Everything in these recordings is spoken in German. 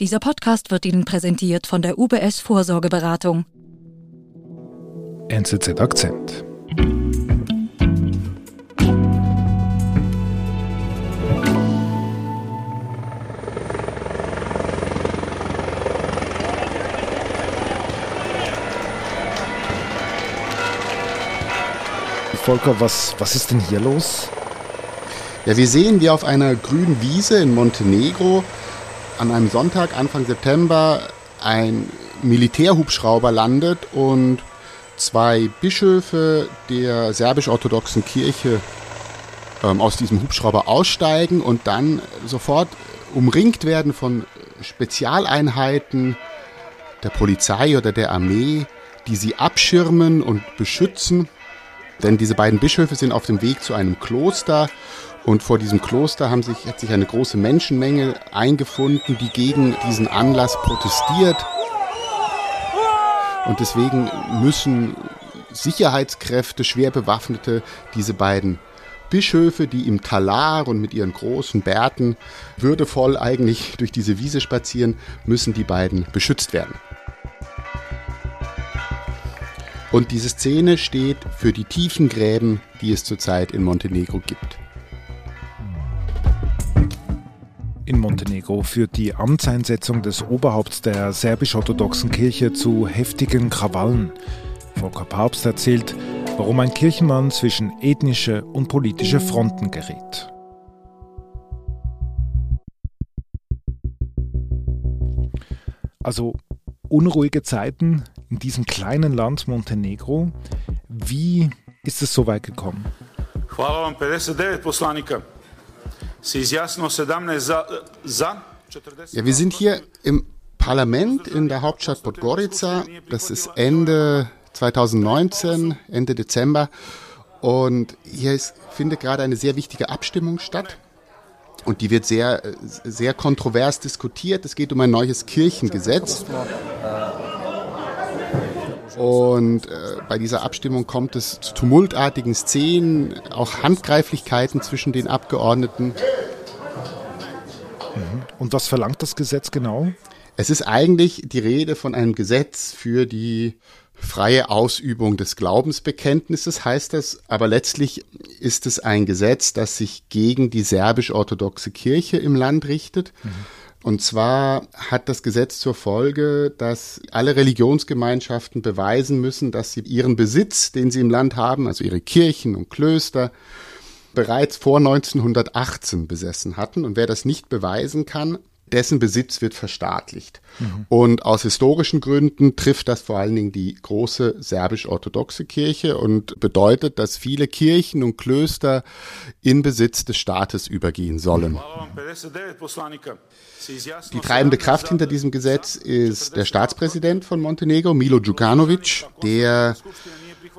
Dieser Podcast wird Ihnen präsentiert von der UBS Vorsorgeberatung. NZZ Akzent. Volker, was, was ist denn hier los? Ja, wir sehen, wie auf einer grünen Wiese in Montenegro an einem Sonntag, Anfang September, ein Militärhubschrauber landet und zwei Bischöfe der serbisch-orthodoxen Kirche ähm, aus diesem Hubschrauber aussteigen und dann sofort umringt werden von Spezialeinheiten der Polizei oder der Armee, die sie abschirmen und beschützen. Denn diese beiden Bischöfe sind auf dem Weg zu einem Kloster und vor diesem Kloster haben sich, hat sich eine große Menschenmenge eingefunden, die gegen diesen Anlass protestiert. Und deswegen müssen Sicherheitskräfte, schwer bewaffnete, diese beiden Bischöfe, die im Talar und mit ihren großen Bärten würdevoll eigentlich durch diese Wiese spazieren, müssen die beiden beschützt werden. Und diese Szene steht für die tiefen Gräben, die es zurzeit in Montenegro gibt. in Montenegro führt die Amtseinsetzung des Oberhaupts der serbisch-orthodoxen Kirche zu heftigen Krawallen. Volker Papst erzählt, warum ein Kirchenmann zwischen ethnische und politische Fronten gerät. Also unruhige Zeiten in diesem kleinen Land Montenegro. Wie ist es so weit gekommen? Hvala vam 59 poslanika. Ja, wir sind hier im Parlament in der Hauptstadt Podgorica. Das ist Ende 2019, Ende Dezember. Und hier ist, findet gerade eine sehr wichtige Abstimmung statt. Und die wird sehr, sehr kontrovers diskutiert. Es geht um ein neues Kirchengesetz. Und äh, bei dieser Abstimmung kommt es zu tumultartigen Szenen, auch Handgreiflichkeiten zwischen den Abgeordneten. Mhm. Und was verlangt das Gesetz genau? Es ist eigentlich die Rede von einem Gesetz für die freie Ausübung des Glaubensbekenntnisses, heißt das, aber letztlich ist es ein Gesetz, das sich gegen die serbisch-orthodoxe Kirche im Land richtet. Mhm und zwar hat das Gesetz zur Folge, dass alle Religionsgemeinschaften beweisen müssen, dass sie ihren Besitz, den sie im Land haben, also ihre Kirchen und Klöster, bereits vor 1918 besessen hatten. Und wer das nicht beweisen kann, dessen Besitz wird verstaatlicht. Mhm. Und aus historischen Gründen trifft das vor allen Dingen die große serbisch-orthodoxe Kirche und bedeutet, dass viele Kirchen und Klöster in Besitz des Staates übergehen sollen. Die treibende Kraft hinter diesem Gesetz ist der Staatspräsident von Montenegro, Milo Djukanovic, der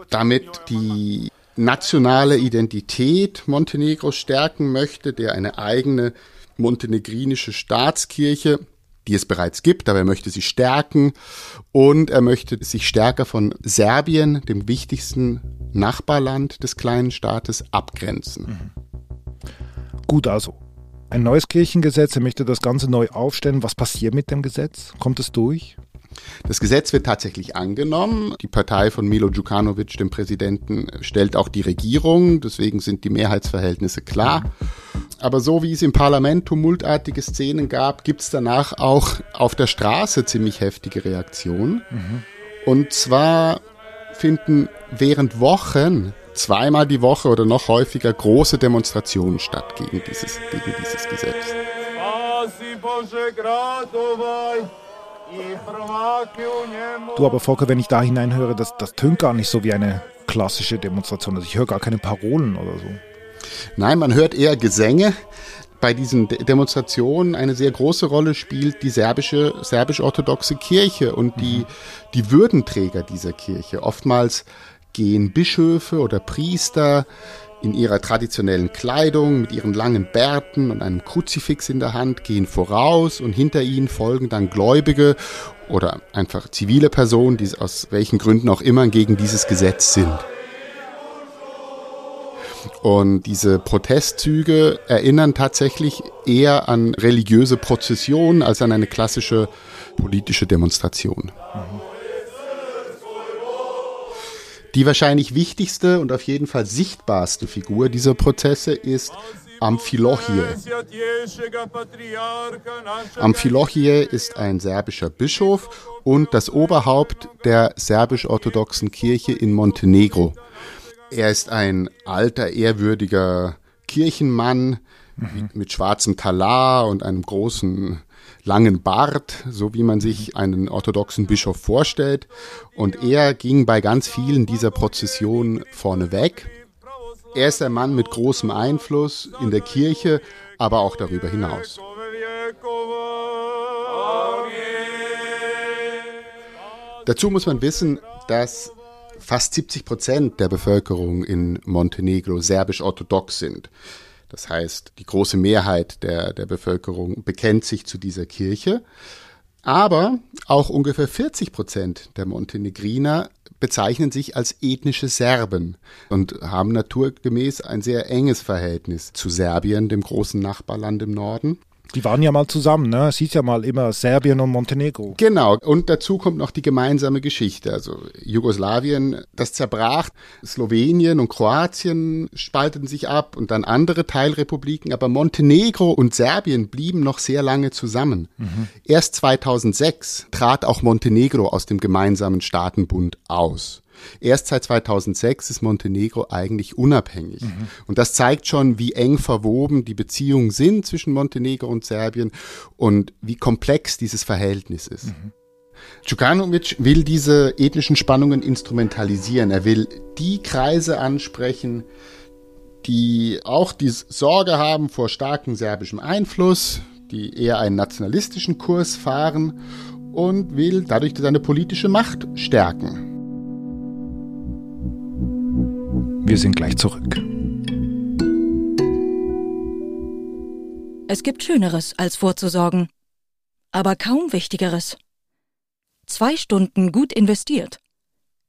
damit die nationale Identität Montenegros stärken möchte, der eine eigene montenegrinische Staatskirche, die es bereits gibt, aber er möchte sie stärken und er möchte sich stärker von Serbien, dem wichtigsten Nachbarland des kleinen Staates, abgrenzen. Mhm. Gut also. Ein neues Kirchengesetz, er möchte das Ganze neu aufstellen. Was passiert mit dem Gesetz? Kommt es durch? Das Gesetz wird tatsächlich angenommen. Die Partei von Milo Djukanovic, dem Präsidenten, stellt auch die Regierung. Deswegen sind die Mehrheitsverhältnisse klar. Aber so wie es im Parlament tumultartige Szenen gab, gibt es danach auch auf der Straße ziemlich heftige Reaktionen. Mhm. Und zwar finden während Wochen zweimal die Woche oder noch häufiger große Demonstrationen statt gegen dieses, gegen dieses Gesetz. Du aber Volker, wenn ich da hineinhöre, das, das tönt gar nicht so wie eine klassische Demonstration. Also ich höre gar keine Parolen oder so. Nein, man hört eher Gesänge. Bei diesen De Demonstrationen eine sehr große Rolle spielt die serbische, serbisch-orthodoxe Kirche und die, mhm. die Würdenträger dieser Kirche. Oftmals gehen Bischöfe oder Priester in ihrer traditionellen Kleidung mit ihren langen Bärten und einem Kruzifix in der Hand gehen voraus und hinter ihnen folgen dann Gläubige oder einfach zivile Personen, die aus welchen Gründen auch immer gegen dieses Gesetz sind. Und diese Protestzüge erinnern tatsächlich eher an religiöse Prozessionen als an eine klassische politische Demonstration. Die wahrscheinlich wichtigste und auf jeden Fall sichtbarste Figur dieser Prozesse ist Amphilochie. Amphilochie ist ein serbischer Bischof und das Oberhaupt der serbisch-orthodoxen Kirche in Montenegro. Er ist ein alter, ehrwürdiger Kirchenmann mhm. mit schwarzem Talar und einem großen langen Bart, so wie man sich einen orthodoxen Bischof vorstellt. Und er ging bei ganz vielen dieser Prozessionen vorneweg. Er ist ein Mann mit großem Einfluss in der Kirche, aber auch darüber hinaus. Dazu muss man wissen, dass fast 70 Prozent der Bevölkerung in Montenegro serbisch-orthodox sind. Das heißt, die große Mehrheit der, der Bevölkerung bekennt sich zu dieser Kirche. Aber auch ungefähr 40 Prozent der Montenegriner bezeichnen sich als ethnische Serben und haben naturgemäß ein sehr enges Verhältnis zu Serbien, dem großen Nachbarland im Norden. Die waren ja mal zusammen, ne? Es hieß ja mal immer Serbien und Montenegro. Genau. Und dazu kommt noch die gemeinsame Geschichte. Also Jugoslawien, das zerbrach. Slowenien und Kroatien spalteten sich ab und dann andere Teilrepubliken. Aber Montenegro und Serbien blieben noch sehr lange zusammen. Mhm. Erst 2006 trat auch Montenegro aus dem gemeinsamen Staatenbund aus. Erst seit 2006 ist Montenegro eigentlich unabhängig. Mhm. Und das zeigt schon, wie eng verwoben die Beziehungen sind zwischen Montenegro und Serbien und wie komplex dieses Verhältnis ist. Mhm. Djukanovic will diese ethnischen Spannungen instrumentalisieren. Er will die Kreise ansprechen, die auch die Sorge haben vor starkem serbischem Einfluss, die eher einen nationalistischen Kurs fahren und will dadurch seine politische Macht stärken. Wir sind gleich zurück. Es gibt Schöneres, als vorzusorgen, aber kaum Wichtigeres. Zwei Stunden gut investiert.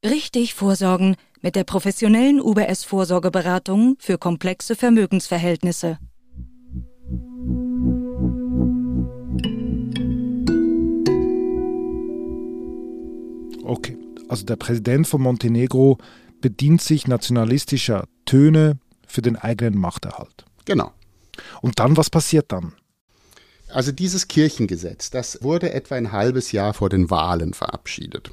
Richtig vorsorgen mit der professionellen UBS-Vorsorgeberatung für komplexe Vermögensverhältnisse. Okay, also der Präsident von Montenegro bedient sich nationalistischer Töne für den eigenen Machterhalt. Genau. Und dann, was passiert dann? Also dieses Kirchengesetz, das wurde etwa ein halbes Jahr vor den Wahlen verabschiedet.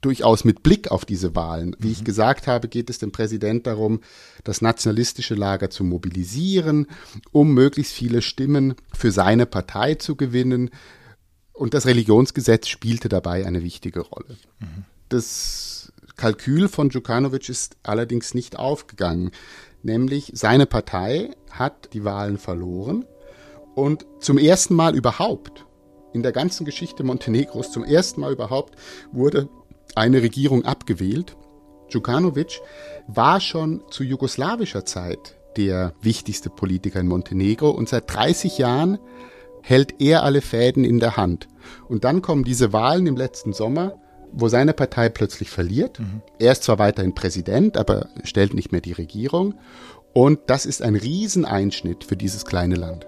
Durchaus mit Blick auf diese Wahlen. Wie ich mhm. gesagt habe, geht es dem Präsident darum, das nationalistische Lager zu mobilisieren, um möglichst viele Stimmen für seine Partei zu gewinnen. Und das Religionsgesetz spielte dabei eine wichtige Rolle. Mhm. Das Kalkül von Djukanovic ist allerdings nicht aufgegangen. Nämlich seine Partei hat die Wahlen verloren und zum ersten Mal überhaupt, in der ganzen Geschichte Montenegros, zum ersten Mal überhaupt wurde eine Regierung abgewählt. Djukanovic war schon zu jugoslawischer Zeit der wichtigste Politiker in Montenegro und seit 30 Jahren hält er alle Fäden in der Hand. Und dann kommen diese Wahlen im letzten Sommer wo seine Partei plötzlich verliert. Mhm. Er ist zwar weiterhin Präsident, aber stellt nicht mehr die Regierung. Und das ist ein Rieseneinschnitt für dieses kleine Land.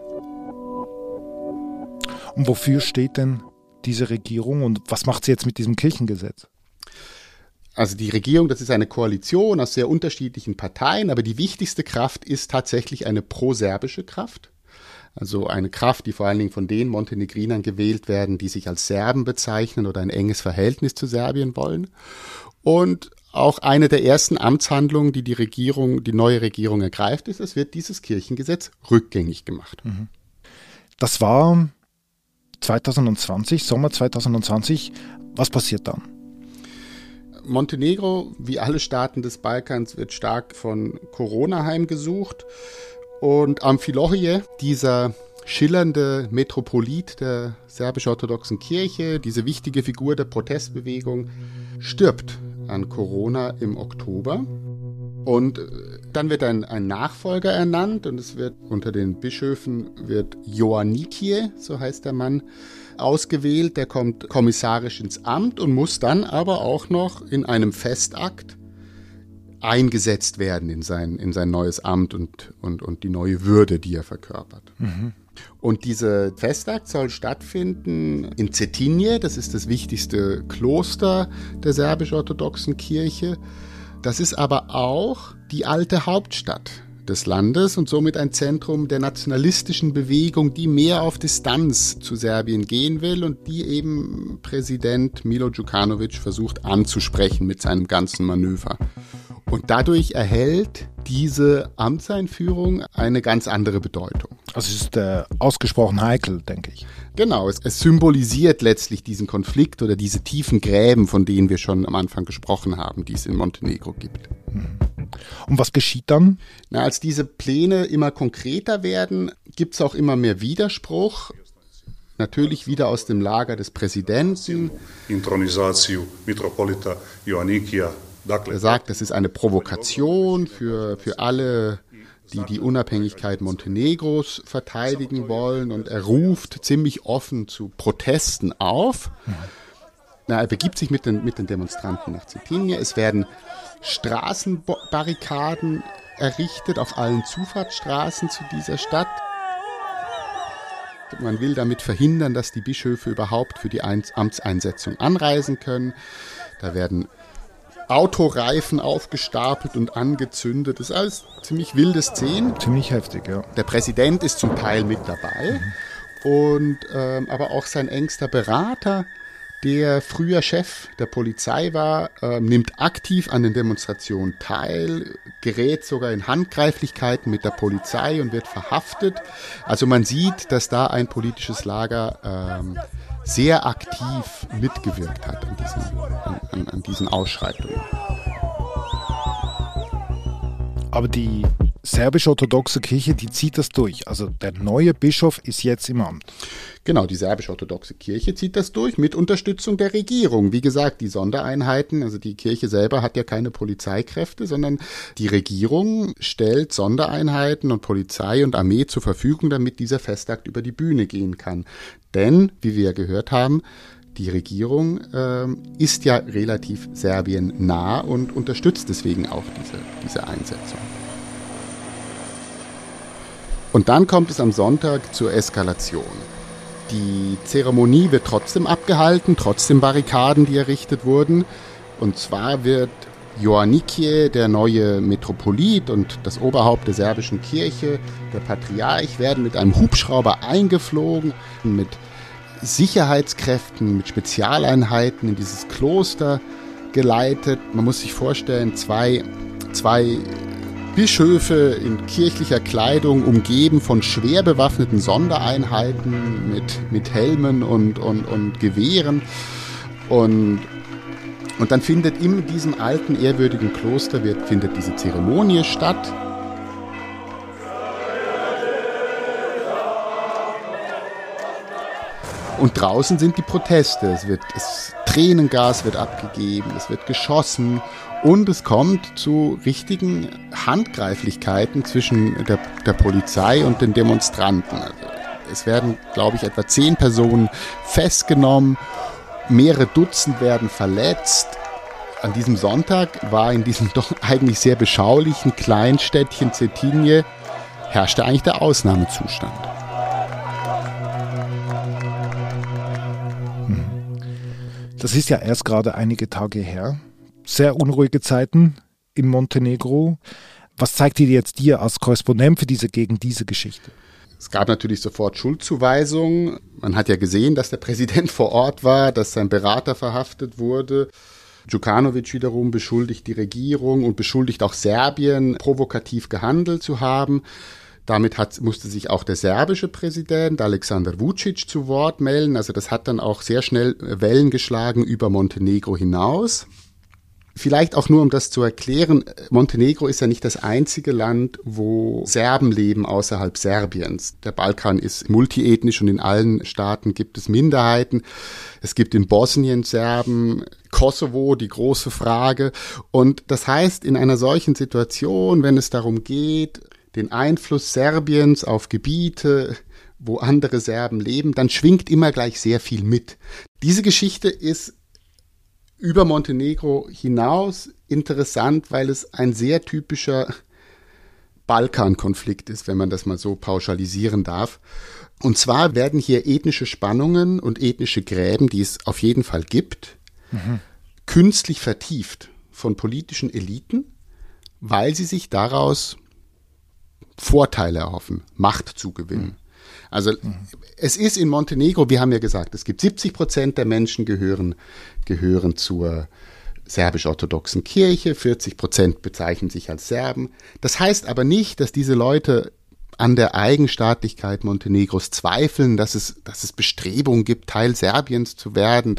Und wofür steht denn diese Regierung und was macht sie jetzt mit diesem Kirchengesetz? Also die Regierung, das ist eine Koalition aus sehr unterschiedlichen Parteien, aber die wichtigste Kraft ist tatsächlich eine proserbische Kraft. Also eine Kraft, die vor allen Dingen von den Montenegrinern gewählt werden, die sich als Serben bezeichnen oder ein enges Verhältnis zu Serbien wollen. Und auch eine der ersten Amtshandlungen, die die Regierung, die neue Regierung ergreift, ist, es wird dieses Kirchengesetz rückgängig gemacht. Mhm. Das war 2020, Sommer 2020. Was passiert dann? Montenegro, wie alle Staaten des Balkans, wird stark von Corona heimgesucht. Und Amphilochie, dieser schillernde Metropolit der serbisch-orthodoxen Kirche, diese wichtige Figur der Protestbewegung, stirbt an Corona im Oktober. Und äh, dann wird ein, ein Nachfolger ernannt und es wird unter den Bischöfen wird Ioannikie, so heißt der Mann, ausgewählt. Der kommt kommissarisch ins Amt und muss dann aber auch noch in einem Festakt eingesetzt werden in sein, in sein neues Amt und, und, und die neue Würde, die er verkörpert. Mhm. Und dieser Festakt soll stattfinden in Cetinje, das ist das wichtigste Kloster der serbisch-orthodoxen Kirche. Das ist aber auch die alte Hauptstadt des Landes und somit ein Zentrum der nationalistischen Bewegung, die mehr auf Distanz zu Serbien gehen will und die eben Präsident Milo Djukanovic versucht anzusprechen mit seinem ganzen Manöver. Und dadurch erhält diese Amtseinführung eine ganz andere Bedeutung. Also es ist äh, ausgesprochen heikel, denke ich. Genau, es, es, symbolisiert letztlich diesen Konflikt oder diese tiefen Gräben, von denen wir schon am Anfang gesprochen haben, die es in Montenegro gibt. Mhm. Und was geschieht dann? Na, als diese Pläne immer konkreter werden, gibt es auch immer mehr Widerspruch. Natürlich wieder aus dem Lager des Präsidenten. Intronisation Metropolita Ioannikia er sagt, das ist eine Provokation für, für alle, die die Unabhängigkeit Montenegros verteidigen wollen und er ruft ziemlich offen zu Protesten auf. Na, er begibt sich mit den, mit den Demonstranten nach Cetinje. Es werden Straßenbarrikaden errichtet auf allen Zufahrtsstraßen zu dieser Stadt. Man will damit verhindern, dass die Bischöfe überhaupt für die Amtseinsetzung anreisen können. Da werden Autoreifen aufgestapelt und angezündet. Das ist alles ziemlich wilde Szenen. Ziemlich heftig, ja. Der Präsident ist zum Teil mit dabei. Mhm. Und ähm, aber auch sein engster Berater, der früher Chef der Polizei war, äh, nimmt aktiv an den Demonstrationen teil, gerät sogar in Handgreiflichkeiten mit der Polizei und wird verhaftet. Also man sieht, dass da ein politisches Lager ähm, sehr aktiv mitgewirkt hat an diesen, an, an diesen Ausschreitungen. Aber die serbisch-orthodoxe Kirche, die zieht das durch. Also der neue Bischof ist jetzt im Amt. Genau, die serbisch-orthodoxe Kirche zieht das durch mit Unterstützung der Regierung. Wie gesagt, die Sondereinheiten, also die Kirche selber hat ja keine Polizeikräfte, sondern die Regierung stellt Sondereinheiten und Polizei und Armee zur Verfügung, damit dieser Festakt über die Bühne gehen kann. Denn, wie wir ja gehört haben, die Regierung äh, ist ja relativ Serbien nah und unterstützt deswegen auch diese, diese Einsetzung. Und dann kommt es am Sonntag zur Eskalation. Die Zeremonie wird trotzdem abgehalten, trotzdem Barrikaden, die errichtet wurden. Und zwar wird Joannikie, der neue Metropolit und das Oberhaupt der serbischen Kirche, der Patriarch, werden mit einem Hubschrauber eingeflogen, mit Sicherheitskräften, mit Spezialeinheiten in dieses Kloster geleitet. Man muss sich vorstellen, zwei, zwei Bischöfe in kirchlicher Kleidung, umgeben von schwer bewaffneten Sondereinheiten mit, mit Helmen und, und, und Gewehren. Und, und dann findet in diesem alten, ehrwürdigen Kloster wird, findet diese Zeremonie statt. Und draußen sind die Proteste. Es wird das Tränengas wird abgegeben, es wird geschossen und es kommt zu richtigen Handgreiflichkeiten zwischen der, der Polizei und den Demonstranten. Also es werden, glaube ich, etwa zehn Personen festgenommen, mehrere Dutzend werden verletzt. An diesem Sonntag war in diesem doch eigentlich sehr beschaulichen Kleinstädtchen Cetinje herrschte eigentlich der Ausnahmezustand. Das ist ja erst gerade einige Tage her sehr unruhige Zeiten in Montenegro. Was zeigt dir jetzt dir als Korrespondent für diese gegen diese Geschichte? Es gab natürlich sofort Schuldzuweisungen. Man hat ja gesehen, dass der Präsident vor Ort war, dass sein Berater verhaftet wurde. Djukanovic wiederum beschuldigt die Regierung und beschuldigt auch Serbien, provokativ gehandelt zu haben. Damit hat, musste sich auch der serbische Präsident Alexander Vucic zu Wort melden. Also das hat dann auch sehr schnell Wellen geschlagen über Montenegro hinaus. Vielleicht auch nur, um das zu erklären, Montenegro ist ja nicht das einzige Land, wo Serben leben außerhalb Serbiens. Der Balkan ist multiethnisch und in allen Staaten gibt es Minderheiten. Es gibt in Bosnien Serben, Kosovo die große Frage. Und das heißt, in einer solchen Situation, wenn es darum geht, den Einfluss Serbiens auf Gebiete, wo andere Serben leben, dann schwingt immer gleich sehr viel mit. Diese Geschichte ist über Montenegro hinaus interessant, weil es ein sehr typischer Balkankonflikt ist, wenn man das mal so pauschalisieren darf. Und zwar werden hier ethnische Spannungen und ethnische Gräben, die es auf jeden Fall gibt, mhm. künstlich vertieft von politischen Eliten, weil sie sich daraus Vorteile erhoffen, Macht zu gewinnen. Also mhm. es ist in Montenegro, wir haben ja gesagt, es gibt 70 Prozent der Menschen gehören, gehören zur serbisch-orthodoxen Kirche, 40 Prozent bezeichnen sich als Serben. Das heißt aber nicht, dass diese Leute an der Eigenstaatlichkeit Montenegros zweifeln, dass es, dass es Bestrebungen gibt, Teil Serbiens zu werden.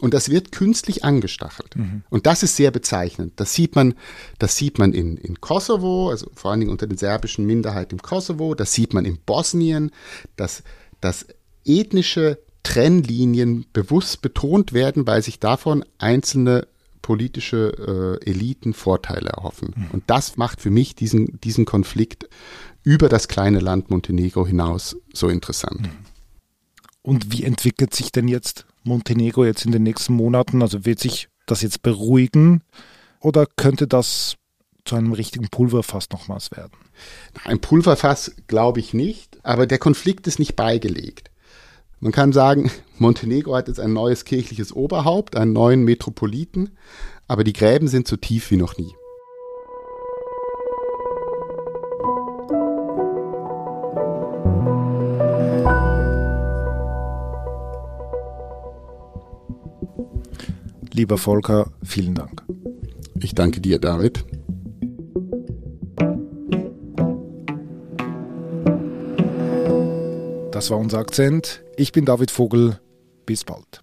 Und das wird künstlich angestachelt. Mhm. Und das ist sehr bezeichnend. Das sieht man, das sieht man in, in Kosovo, also vor allen Dingen unter den serbischen Minderheiten im Kosovo. Das sieht man in Bosnien, dass, dass ethnische Trennlinien bewusst betont werden, weil sich davon einzelne politische äh, Eliten Vorteile erhoffen. Mhm. Und das macht für mich diesen, diesen Konflikt über das kleine Land Montenegro hinaus so interessant. Mhm. Und wie entwickelt sich denn jetzt Montenegro jetzt in den nächsten Monaten? Also wird sich das jetzt beruhigen oder könnte das zu einem richtigen Pulverfass nochmals werden? Ein Pulverfass glaube ich nicht, aber der Konflikt ist nicht beigelegt. Man kann sagen, Montenegro hat jetzt ein neues kirchliches Oberhaupt, einen neuen Metropoliten, aber die Gräben sind so tief wie noch nie. Lieber Volker, vielen Dank. Ich danke dir, David. Das war unser Akzent. Ich bin David Vogel. Bis bald.